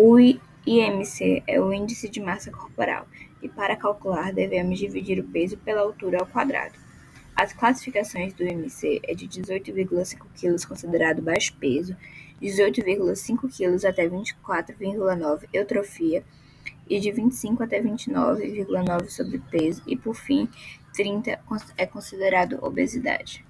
O IMC é o índice de massa corporal, e para calcular devemos dividir o peso pela altura ao quadrado. As classificações do IMC é de 18,5 kg considerado baixo peso, 18,5 kg até 24,9 eutrofia e de 25 até 29,9 sobrepeso e por fim 30 é considerado obesidade.